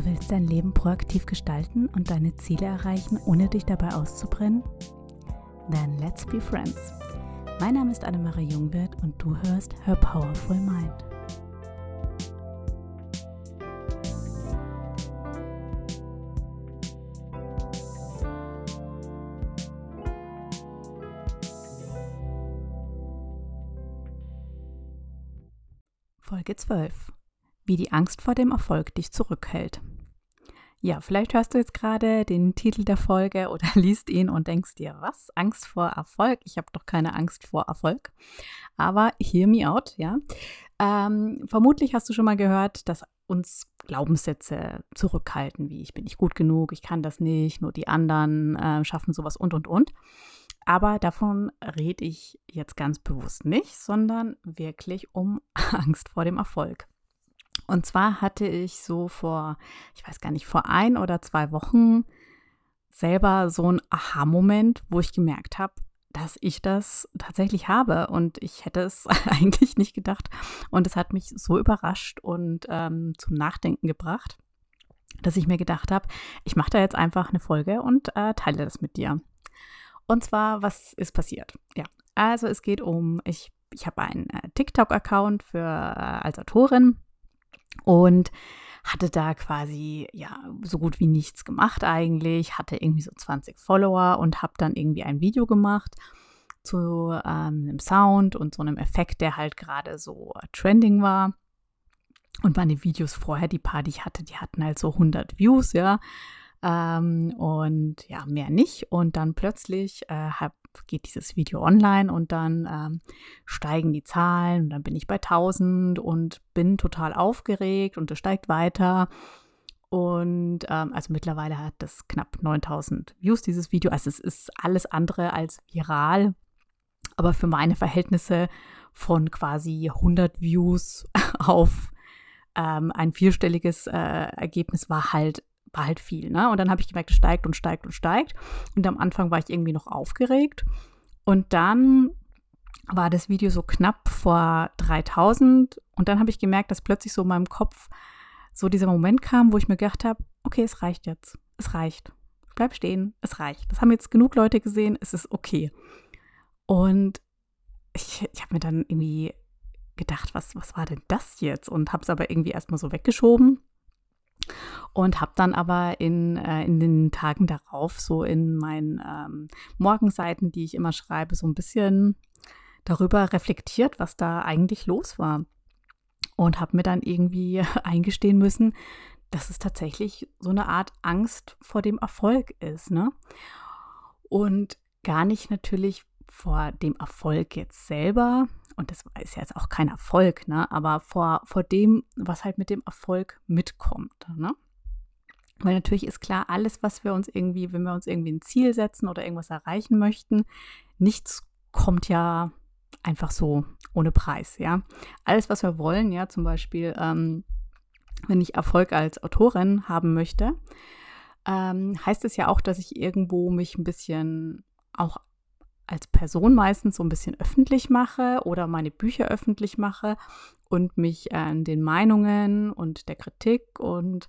Du willst dein Leben proaktiv gestalten und deine Ziele erreichen, ohne dich dabei auszubrennen? Then let's be friends. Mein Name ist Annemarie Jungwirth und du hörst Her Powerful Mind. Folge 12 wie die Angst vor dem Erfolg dich zurückhält. Ja, vielleicht hörst du jetzt gerade den Titel der Folge oder liest ihn und denkst dir, was? Angst vor Erfolg? Ich habe doch keine Angst vor Erfolg. Aber hear me out, ja. Ähm, vermutlich hast du schon mal gehört, dass uns Glaubenssätze zurückhalten, wie ich bin nicht gut genug, ich kann das nicht, nur die anderen äh, schaffen sowas und und und. Aber davon rede ich jetzt ganz bewusst nicht, sondern wirklich um Angst vor dem Erfolg. Und zwar hatte ich so vor, ich weiß gar nicht, vor ein oder zwei Wochen selber so einen Aha-Moment, wo ich gemerkt habe, dass ich das tatsächlich habe und ich hätte es eigentlich nicht gedacht. Und es hat mich so überrascht und ähm, zum Nachdenken gebracht, dass ich mir gedacht habe, ich mache da jetzt einfach eine Folge und äh, teile das mit dir. Und zwar, was ist passiert? Ja, also es geht um, ich, ich habe einen äh, TikTok-Account für äh, als Autorin und hatte da quasi ja so gut wie nichts gemacht eigentlich, hatte irgendwie so 20 Follower und habe dann irgendwie ein Video gemacht zu ähm, einem Sound und so einem Effekt, der halt gerade so trending war. Und meine Videos vorher, die paar, die ich hatte, die hatten halt so 100 Views, ja. Ähm, und ja, mehr nicht. Und dann plötzlich äh, hab, geht dieses Video online und dann ähm, steigen die Zahlen und dann bin ich bei 1000 und bin total aufgeregt und es steigt weiter. Und ähm, also mittlerweile hat das knapp 9000 Views, dieses Video. Also es ist alles andere als viral, aber für meine Verhältnisse von quasi 100 Views auf ähm, ein vierstelliges äh, Ergebnis war halt war halt viel, ne? Und dann habe ich gemerkt, es steigt und steigt und steigt. Und am Anfang war ich irgendwie noch aufgeregt. Und dann war das Video so knapp vor 3000. Und dann habe ich gemerkt, dass plötzlich so in meinem Kopf so dieser Moment kam, wo ich mir gedacht habe, okay, es reicht jetzt. Es reicht. Bleib stehen, es reicht. Das haben jetzt genug Leute gesehen, es ist okay. Und ich, ich habe mir dann irgendwie gedacht, was, was war denn das jetzt? Und habe es aber irgendwie erstmal so weggeschoben und habe dann aber in, äh, in den Tagen darauf so in meinen ähm, Morgenseiten, die ich immer schreibe, so ein bisschen darüber reflektiert, was da eigentlich los war. Und habe mir dann irgendwie eingestehen müssen, dass es tatsächlich so eine Art Angst vor dem Erfolg ist. Ne? Und gar nicht natürlich vor dem Erfolg jetzt selber, und das ist ja jetzt auch kein Erfolg, ne? aber vor, vor dem, was halt mit dem Erfolg mitkommt. Ne? Weil natürlich ist klar, alles, was wir uns irgendwie, wenn wir uns irgendwie ein Ziel setzen oder irgendwas erreichen möchten, nichts kommt ja einfach so ohne Preis, ja. Alles, was wir wollen, ja, zum Beispiel, ähm, wenn ich Erfolg als Autorin haben möchte, ähm, heißt es ja auch, dass ich irgendwo mich ein bisschen auch als Person meistens so ein bisschen öffentlich mache oder meine Bücher öffentlich mache und mich an den Meinungen und der Kritik und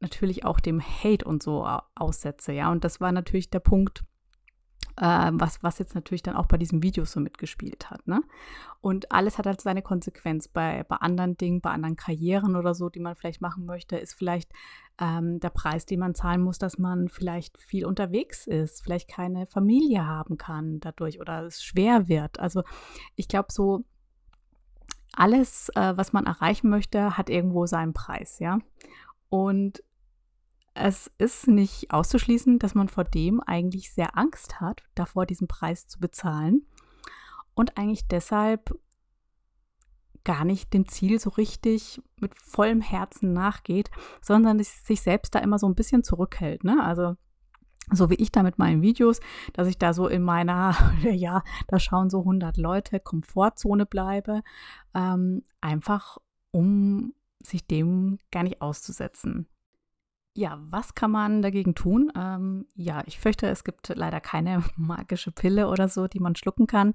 natürlich auch dem Hate und so aussetze, ja. Und das war natürlich der Punkt, äh, was, was jetzt natürlich dann auch bei diesem Video so mitgespielt hat, ne? Und alles hat halt seine Konsequenz. Bei, bei anderen Dingen, bei anderen Karrieren oder so, die man vielleicht machen möchte, ist vielleicht ähm, der Preis, den man zahlen muss, dass man vielleicht viel unterwegs ist, vielleicht keine Familie haben kann dadurch oder es schwer wird. Also ich glaube, so alles, äh, was man erreichen möchte, hat irgendwo seinen Preis, ja. Und es ist nicht auszuschließen, dass man vor dem eigentlich sehr Angst hat, davor diesen Preis zu bezahlen und eigentlich deshalb gar nicht dem Ziel so richtig mit vollem Herzen nachgeht, sondern sich selbst da immer so ein bisschen zurückhält. Ne? Also so wie ich da mit meinen Videos, dass ich da so in meiner, ja, da schauen so 100 Leute, Komfortzone bleibe, ähm, einfach um sich dem gar nicht auszusetzen. Ja, was kann man dagegen tun? Ähm, ja, ich fürchte, es gibt leider keine magische Pille oder so, die man schlucken kann.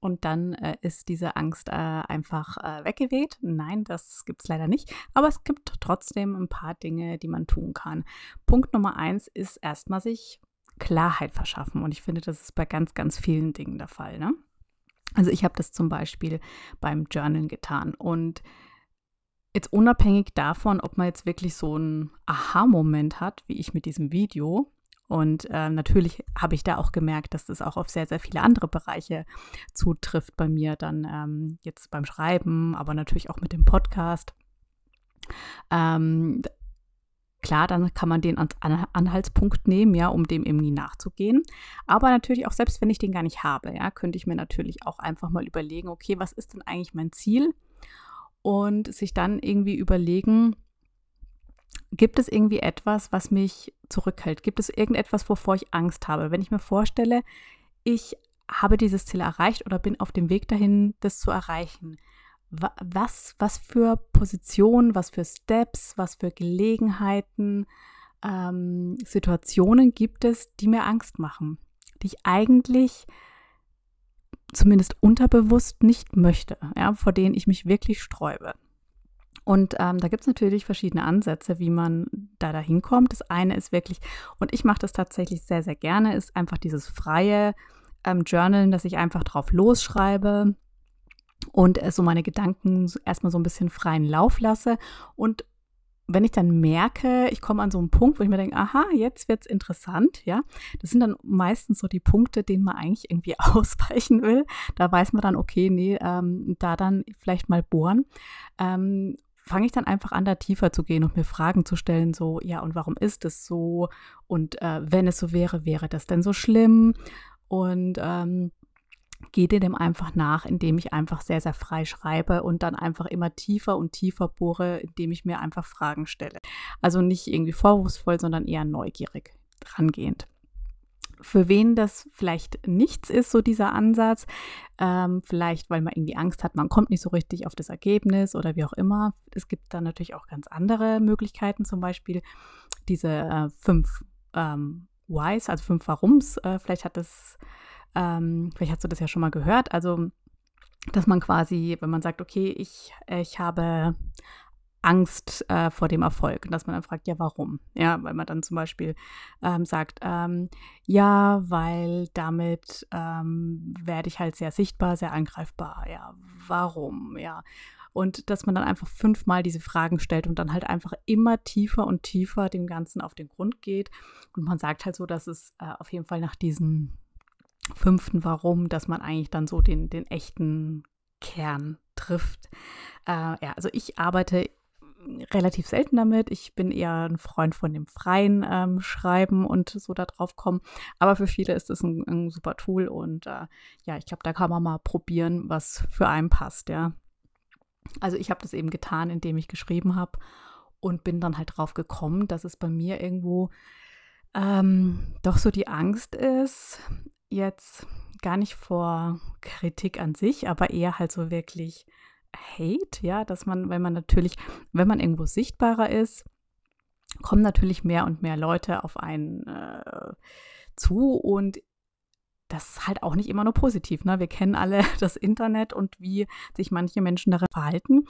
und dann äh, ist diese Angst äh, einfach äh, weggeweht. Nein, das gibt es leider nicht. Aber es gibt trotzdem ein paar Dinge, die man tun kann. Punkt Nummer eins ist erstmal sich Klarheit verschaffen. Und ich finde, das ist bei ganz, ganz vielen Dingen der Fall. Ne? Also ich habe das zum Beispiel beim Journalen getan. Und jetzt unabhängig davon, ob man jetzt wirklich so einen Aha-Moment hat, wie ich mit diesem Video, und äh, natürlich habe ich da auch gemerkt, dass das auch auf sehr, sehr viele andere Bereiche zutrifft bei mir, dann ähm, jetzt beim Schreiben, aber natürlich auch mit dem Podcast. Ähm, klar, dann kann man den als Anhaltspunkt nehmen, ja, um dem irgendwie nachzugehen. Aber natürlich auch selbst wenn ich den gar nicht habe, ja, könnte ich mir natürlich auch einfach mal überlegen, okay, was ist denn eigentlich mein Ziel? Und sich dann irgendwie überlegen, Gibt es irgendwie etwas, was mich zurückhält? Gibt es irgendetwas, wovor ich Angst habe? Wenn ich mir vorstelle, ich habe dieses Ziel erreicht oder bin auf dem Weg dahin, das zu erreichen. Was, was für Positionen, was für Steps, was für Gelegenheiten, ähm, Situationen gibt es, die mir Angst machen, die ich eigentlich zumindest unterbewusst nicht möchte, ja, vor denen ich mich wirklich sträube. Und ähm, da gibt es natürlich verschiedene Ansätze, wie man da dahin kommt. Das eine ist wirklich, und ich mache das tatsächlich sehr, sehr gerne, ist einfach dieses freie ähm, Journalen, dass ich einfach drauf losschreibe und äh, so meine Gedanken erstmal so ein bisschen freien Lauf lasse. Und wenn ich dann merke, ich komme an so einen Punkt, wo ich mir denke, aha, jetzt wird es interessant, ja, das sind dann meistens so die Punkte, denen man eigentlich irgendwie ausweichen will. Da weiß man dann, okay, nee, ähm, da dann vielleicht mal bohren. Ähm, fange ich dann einfach an, da tiefer zu gehen und mir Fragen zu stellen, so, ja, und warum ist es so? Und äh, wenn es so wäre, wäre das denn so schlimm? Und ähm, gehe dem einfach nach, indem ich einfach sehr, sehr frei schreibe und dann einfach immer tiefer und tiefer bohre, indem ich mir einfach Fragen stelle. Also nicht irgendwie vorwurfsvoll, sondern eher neugierig rangehend für wen das vielleicht nichts ist, so dieser Ansatz. Ähm, vielleicht, weil man irgendwie Angst hat, man kommt nicht so richtig auf das Ergebnis oder wie auch immer. Es gibt dann natürlich auch ganz andere Möglichkeiten, zum Beispiel diese äh, fünf ähm, Whys, also fünf Warums. Äh, vielleicht hat das, ähm, vielleicht hast du das ja schon mal gehört. Also, dass man quasi, wenn man sagt, okay, ich, ich habe Angst äh, vor dem Erfolg. Dass man dann fragt, ja, warum? Ja, weil man dann zum Beispiel ähm, sagt, ähm, ja, weil damit ähm, werde ich halt sehr sichtbar, sehr angreifbar. Ja, warum? Ja. Und dass man dann einfach fünfmal diese Fragen stellt und dann halt einfach immer tiefer und tiefer dem Ganzen auf den Grund geht. Und man sagt halt so, dass es äh, auf jeden Fall nach diesem fünften Warum, dass man eigentlich dann so den, den echten Kern trifft. Äh, ja, also ich arbeite relativ selten damit. Ich bin eher ein Freund von dem freien ähm, Schreiben und so da drauf kommen. Aber für viele ist es ein, ein, super Tool und äh, ja, ich glaube, da kann man mal probieren, was für einen passt, ja. Also ich habe das eben getan, indem ich geschrieben habe und bin dann halt drauf gekommen, dass es bei mir irgendwo ähm, doch so die Angst ist, jetzt gar nicht vor Kritik an sich, aber eher halt so wirklich Hate, ja, dass man, wenn man natürlich, wenn man irgendwo sichtbarer ist, kommen natürlich mehr und mehr Leute auf einen äh, zu und das ist halt auch nicht immer nur positiv. Ne? Wir kennen alle das Internet und wie sich manche Menschen darin verhalten.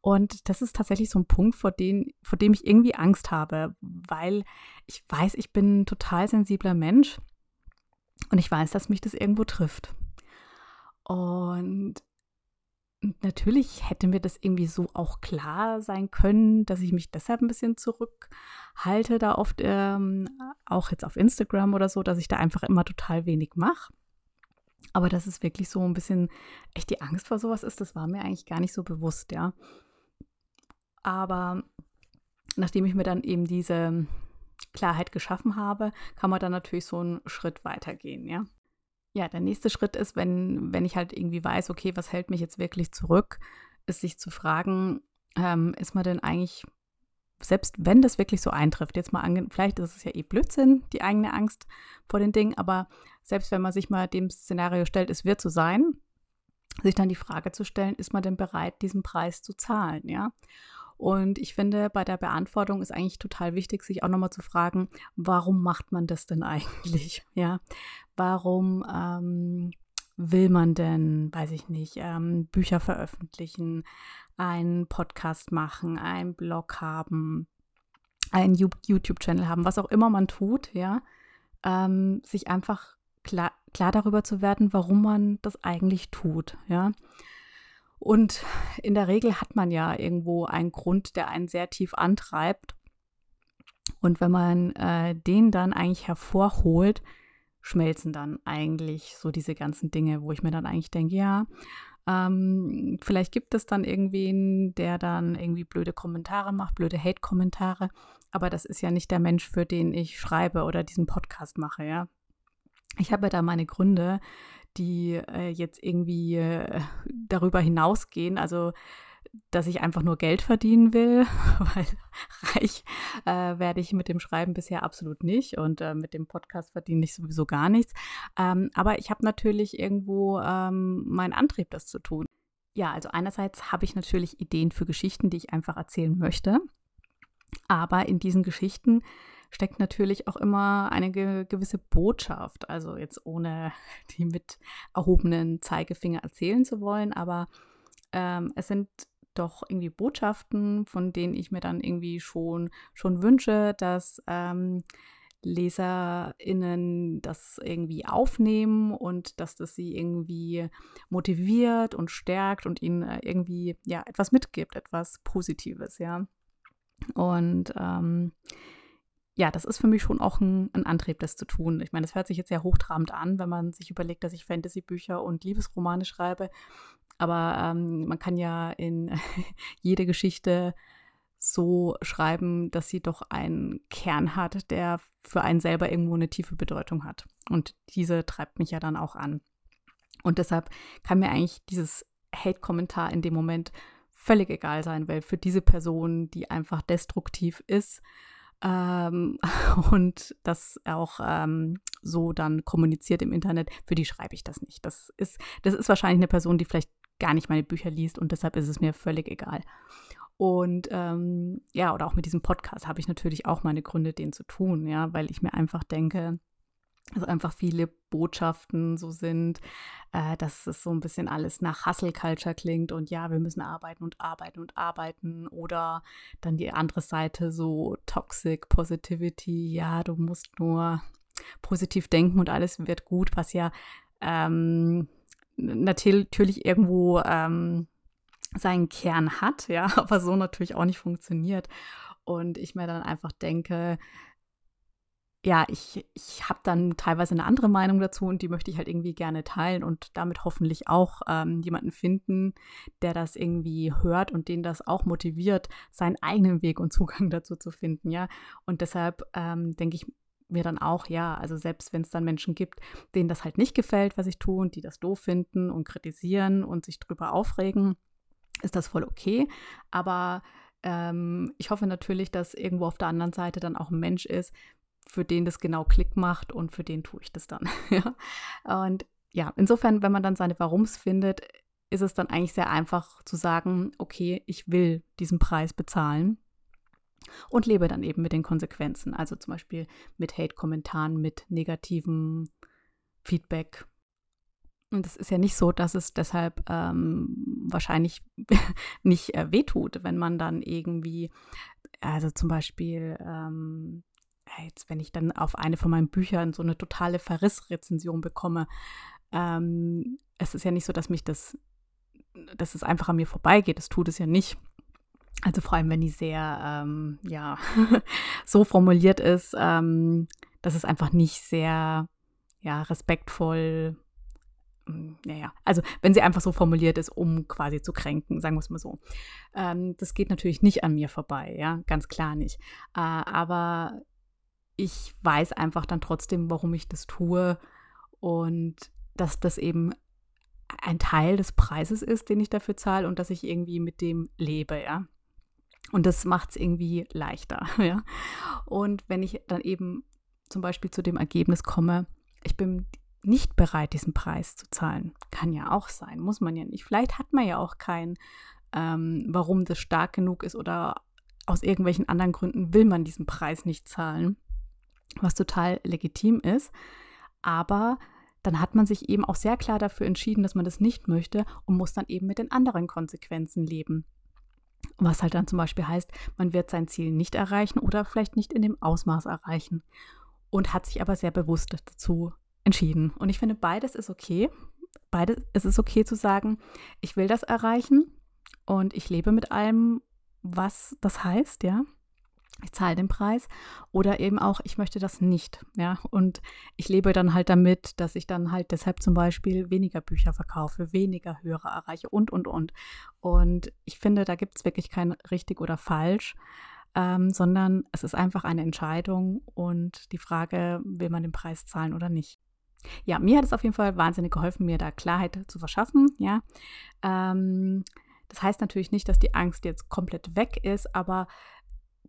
Und das ist tatsächlich so ein Punkt, vor, den, vor dem ich irgendwie Angst habe, weil ich weiß, ich bin ein total sensibler Mensch und ich weiß, dass mich das irgendwo trifft. Und natürlich hätte mir das irgendwie so auch klar sein können, dass ich mich deshalb ein bisschen zurückhalte, da oft ähm, auch jetzt auf Instagram oder so, dass ich da einfach immer total wenig mache. Aber dass es wirklich so ein bisschen echt die Angst vor sowas ist, das war mir eigentlich gar nicht so bewusst, ja. Aber nachdem ich mir dann eben diese Klarheit geschaffen habe, kann man dann natürlich so einen Schritt weitergehen, ja. Ja, der nächste Schritt ist, wenn, wenn ich halt irgendwie weiß, okay, was hält mich jetzt wirklich zurück, ist sich zu fragen, ähm, ist man denn eigentlich, selbst wenn das wirklich so eintrifft, jetzt mal vielleicht ist es ja eh Blödsinn, die eigene Angst vor den Dingen, aber selbst wenn man sich mal dem Szenario stellt, es wird so sein, sich dann die Frage zu stellen, ist man denn bereit, diesen Preis zu zahlen, ja? Und ich finde, bei der Beantwortung ist eigentlich total wichtig, sich auch nochmal zu fragen, warum macht man das denn eigentlich? Ja, warum ähm, will man denn, weiß ich nicht, ähm, Bücher veröffentlichen, einen Podcast machen, einen Blog haben, einen YouTube-Channel haben, was auch immer man tut, ja, ähm, sich einfach klar, klar darüber zu werden, warum man das eigentlich tut, ja. Und in der Regel hat man ja irgendwo einen Grund, der einen sehr tief antreibt. Und wenn man äh, den dann eigentlich hervorholt, schmelzen dann eigentlich so diese ganzen Dinge, wo ich mir dann eigentlich denke, ja, ähm, vielleicht gibt es dann irgendwen, der dann irgendwie blöde Kommentare macht, blöde Hate-Kommentare. Aber das ist ja nicht der Mensch, für den ich schreibe oder diesen Podcast mache, ja. Ich habe da meine Gründe, die äh, jetzt irgendwie äh, darüber hinausgehen. Also dass ich einfach nur Geld verdienen will, weil reich äh, werde ich mit dem Schreiben bisher absolut nicht und äh, mit dem Podcast verdiene ich sowieso gar nichts. Ähm, aber ich habe natürlich irgendwo ähm, meinen Antrieb, das zu tun. Ja, also einerseits habe ich natürlich Ideen für Geschichten, die ich einfach erzählen möchte. Aber in diesen Geschichten steckt natürlich auch immer eine ge gewisse Botschaft. Also jetzt ohne die mit erhobenen Zeigefinger erzählen zu wollen, aber ähm, es sind doch irgendwie Botschaften, von denen ich mir dann irgendwie schon, schon wünsche, dass ähm, LeserInnen das irgendwie aufnehmen und dass das sie irgendwie motiviert und stärkt und ihnen äh, irgendwie ja etwas mitgibt, etwas Positives, ja. Und ähm, ja, das ist für mich schon auch ein, ein, Antrieb, das zu tun. Ich meine, das hört sich jetzt sehr hochtrabend an, wenn man sich überlegt, dass ich Fantasy-Bücher und Liebesromane schreibe. Aber ähm, man kann ja in jede Geschichte so schreiben, dass sie doch einen Kern hat, der für einen selber irgendwo eine tiefe Bedeutung hat. Und diese treibt mich ja dann auch an. Und deshalb kann mir eigentlich dieses Hate-Kommentar in dem Moment völlig egal sein, weil für diese Person, die einfach destruktiv ist, ähm, und das auch ähm, so dann kommuniziert im Internet, für die schreibe ich das nicht. Das ist, das ist wahrscheinlich eine Person, die vielleicht gar nicht meine Bücher liest und deshalb ist es mir völlig egal. Und ähm, ja, oder auch mit diesem Podcast habe ich natürlich auch meine Gründe, den zu tun, ja, weil ich mir einfach denke, dass einfach viele Botschaften so sind, äh, dass es so ein bisschen alles nach Hustle Culture klingt und ja, wir müssen arbeiten und arbeiten und arbeiten oder dann die andere Seite so Toxic Positivity, ja, du musst nur positiv denken und alles wird gut, was ja ähm, natürlich irgendwo ähm, seinen Kern hat, ja, aber so natürlich auch nicht funktioniert. Und ich mir dann einfach denke, ja, ich, ich habe dann teilweise eine andere Meinung dazu und die möchte ich halt irgendwie gerne teilen und damit hoffentlich auch ähm, jemanden finden, der das irgendwie hört und den das auch motiviert, seinen eigenen Weg und Zugang dazu zu finden, ja. Und deshalb ähm, denke ich mir dann auch, ja, also selbst wenn es dann Menschen gibt, denen das halt nicht gefällt, was ich tue und die das doof finden und kritisieren und sich drüber aufregen, ist das voll okay. Aber ähm, ich hoffe natürlich, dass irgendwo auf der anderen Seite dann auch ein Mensch ist, für den das genau Klick macht und für den tue ich das dann. und ja, insofern, wenn man dann seine Warums findet, ist es dann eigentlich sehr einfach zu sagen, okay, ich will diesen Preis bezahlen und lebe dann eben mit den Konsequenzen. Also zum Beispiel mit Hate-Kommentaren, mit negativem Feedback. Und es ist ja nicht so, dass es deshalb ähm, wahrscheinlich nicht äh, wehtut, wenn man dann irgendwie, also zum Beispiel, ähm, jetzt, wenn ich dann auf eine von meinen Büchern so eine totale Verrissrezension bekomme, ähm, es ist ja nicht so, dass mich das, dass es einfach an mir vorbeigeht. Das tut es ja nicht. Also vor allem, wenn die sehr, ähm, ja, so formuliert ist, ähm, dass es einfach nicht sehr, ja, respektvoll, naja, hm, also wenn sie einfach so formuliert ist, um quasi zu kränken, sagen wir es mal so. Ähm, das geht natürlich nicht an mir vorbei, ja, ganz klar nicht. Äh, aber ich weiß einfach dann trotzdem, warum ich das tue und dass das eben ein Teil des Preises ist, den ich dafür zahle und dass ich irgendwie mit dem lebe, ja. Und das macht es irgendwie leichter. Ja? Und wenn ich dann eben zum Beispiel zu dem Ergebnis komme, ich bin nicht bereit, diesen Preis zu zahlen, kann ja auch sein, muss man ja nicht. Vielleicht hat man ja auch keinen, ähm, warum das stark genug ist oder aus irgendwelchen anderen Gründen will man diesen Preis nicht zahlen, was total legitim ist. Aber dann hat man sich eben auch sehr klar dafür entschieden, dass man das nicht möchte und muss dann eben mit den anderen Konsequenzen leben. Was halt dann zum Beispiel heißt, man wird sein Ziel nicht erreichen oder vielleicht nicht in dem Ausmaß erreichen und hat sich aber sehr bewusst dazu entschieden. Und ich finde, beides ist okay. Beides, es ist okay zu sagen, ich will das erreichen und ich lebe mit allem, was das heißt, ja ich zahle den Preis oder eben auch, ich möchte das nicht, ja, und ich lebe dann halt damit, dass ich dann halt deshalb zum Beispiel weniger Bücher verkaufe, weniger Hörer erreiche und, und, und. Und ich finde, da gibt es wirklich kein richtig oder falsch, ähm, sondern es ist einfach eine Entscheidung und die Frage, will man den Preis zahlen oder nicht. Ja, mir hat es auf jeden Fall wahnsinnig geholfen, mir da Klarheit zu verschaffen, ja. Ähm, das heißt natürlich nicht, dass die Angst jetzt komplett weg ist, aber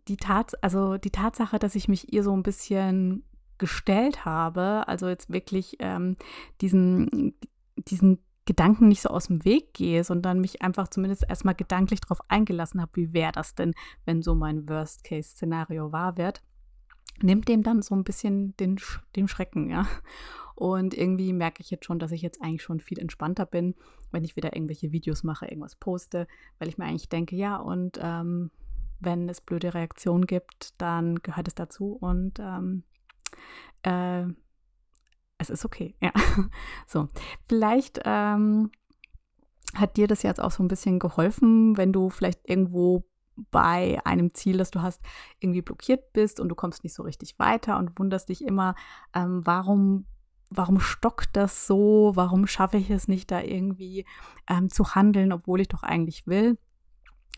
die Tat, also die Tatsache, dass ich mich ihr so ein bisschen gestellt habe, also jetzt wirklich ähm, diesen, diesen Gedanken nicht so aus dem Weg gehe, sondern mich einfach zumindest erstmal gedanklich darauf eingelassen habe, wie wäre das denn, wenn so mein Worst-Case-Szenario wahr wird, nimmt dem dann so ein bisschen den, den Schrecken, ja. Und irgendwie merke ich jetzt schon, dass ich jetzt eigentlich schon viel entspannter bin, wenn ich wieder irgendwelche Videos mache, irgendwas poste, weil ich mir eigentlich denke, ja, und ähm, wenn es blöde Reaktionen gibt, dann gehört es dazu und ähm, äh, es ist okay. Ja, so. Vielleicht ähm, hat dir das jetzt auch so ein bisschen geholfen, wenn du vielleicht irgendwo bei einem Ziel, das du hast, irgendwie blockiert bist und du kommst nicht so richtig weiter und wunderst dich immer, ähm, warum warum stockt das so? Warum schaffe ich es nicht, da irgendwie ähm, zu handeln, obwohl ich doch eigentlich will?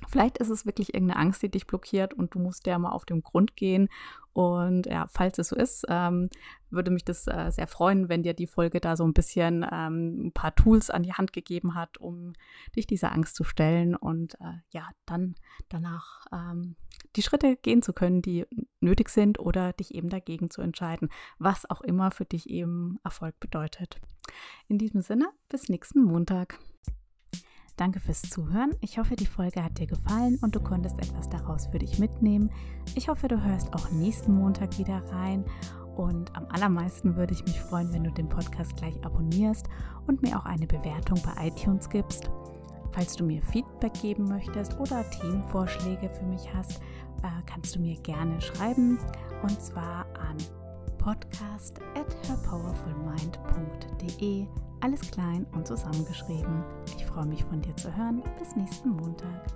Vielleicht ist es wirklich irgendeine Angst, die dich blockiert und du musst ja mal auf den Grund gehen. Und ja, falls es so ist, ähm, würde mich das äh, sehr freuen, wenn dir die Folge da so ein bisschen ähm, ein paar Tools an die Hand gegeben hat, um dich dieser Angst zu stellen und äh, ja, dann danach ähm, die Schritte gehen zu können, die nötig sind oder dich eben dagegen zu entscheiden, was auch immer für dich eben Erfolg bedeutet. In diesem Sinne, bis nächsten Montag. Danke fürs Zuhören. Ich hoffe, die Folge hat dir gefallen und du konntest etwas daraus für dich mitnehmen. Ich hoffe, du hörst auch nächsten Montag wieder rein. Und am allermeisten würde ich mich freuen, wenn du den Podcast gleich abonnierst und mir auch eine Bewertung bei iTunes gibst. Falls du mir Feedback geben möchtest oder Themenvorschläge für mich hast, äh, kannst du mir gerne schreiben und zwar an podcast at herpowerfulmind.de. Alles klein und zusammengeschrieben. Ich freue mich von dir zu hören. Bis nächsten Montag.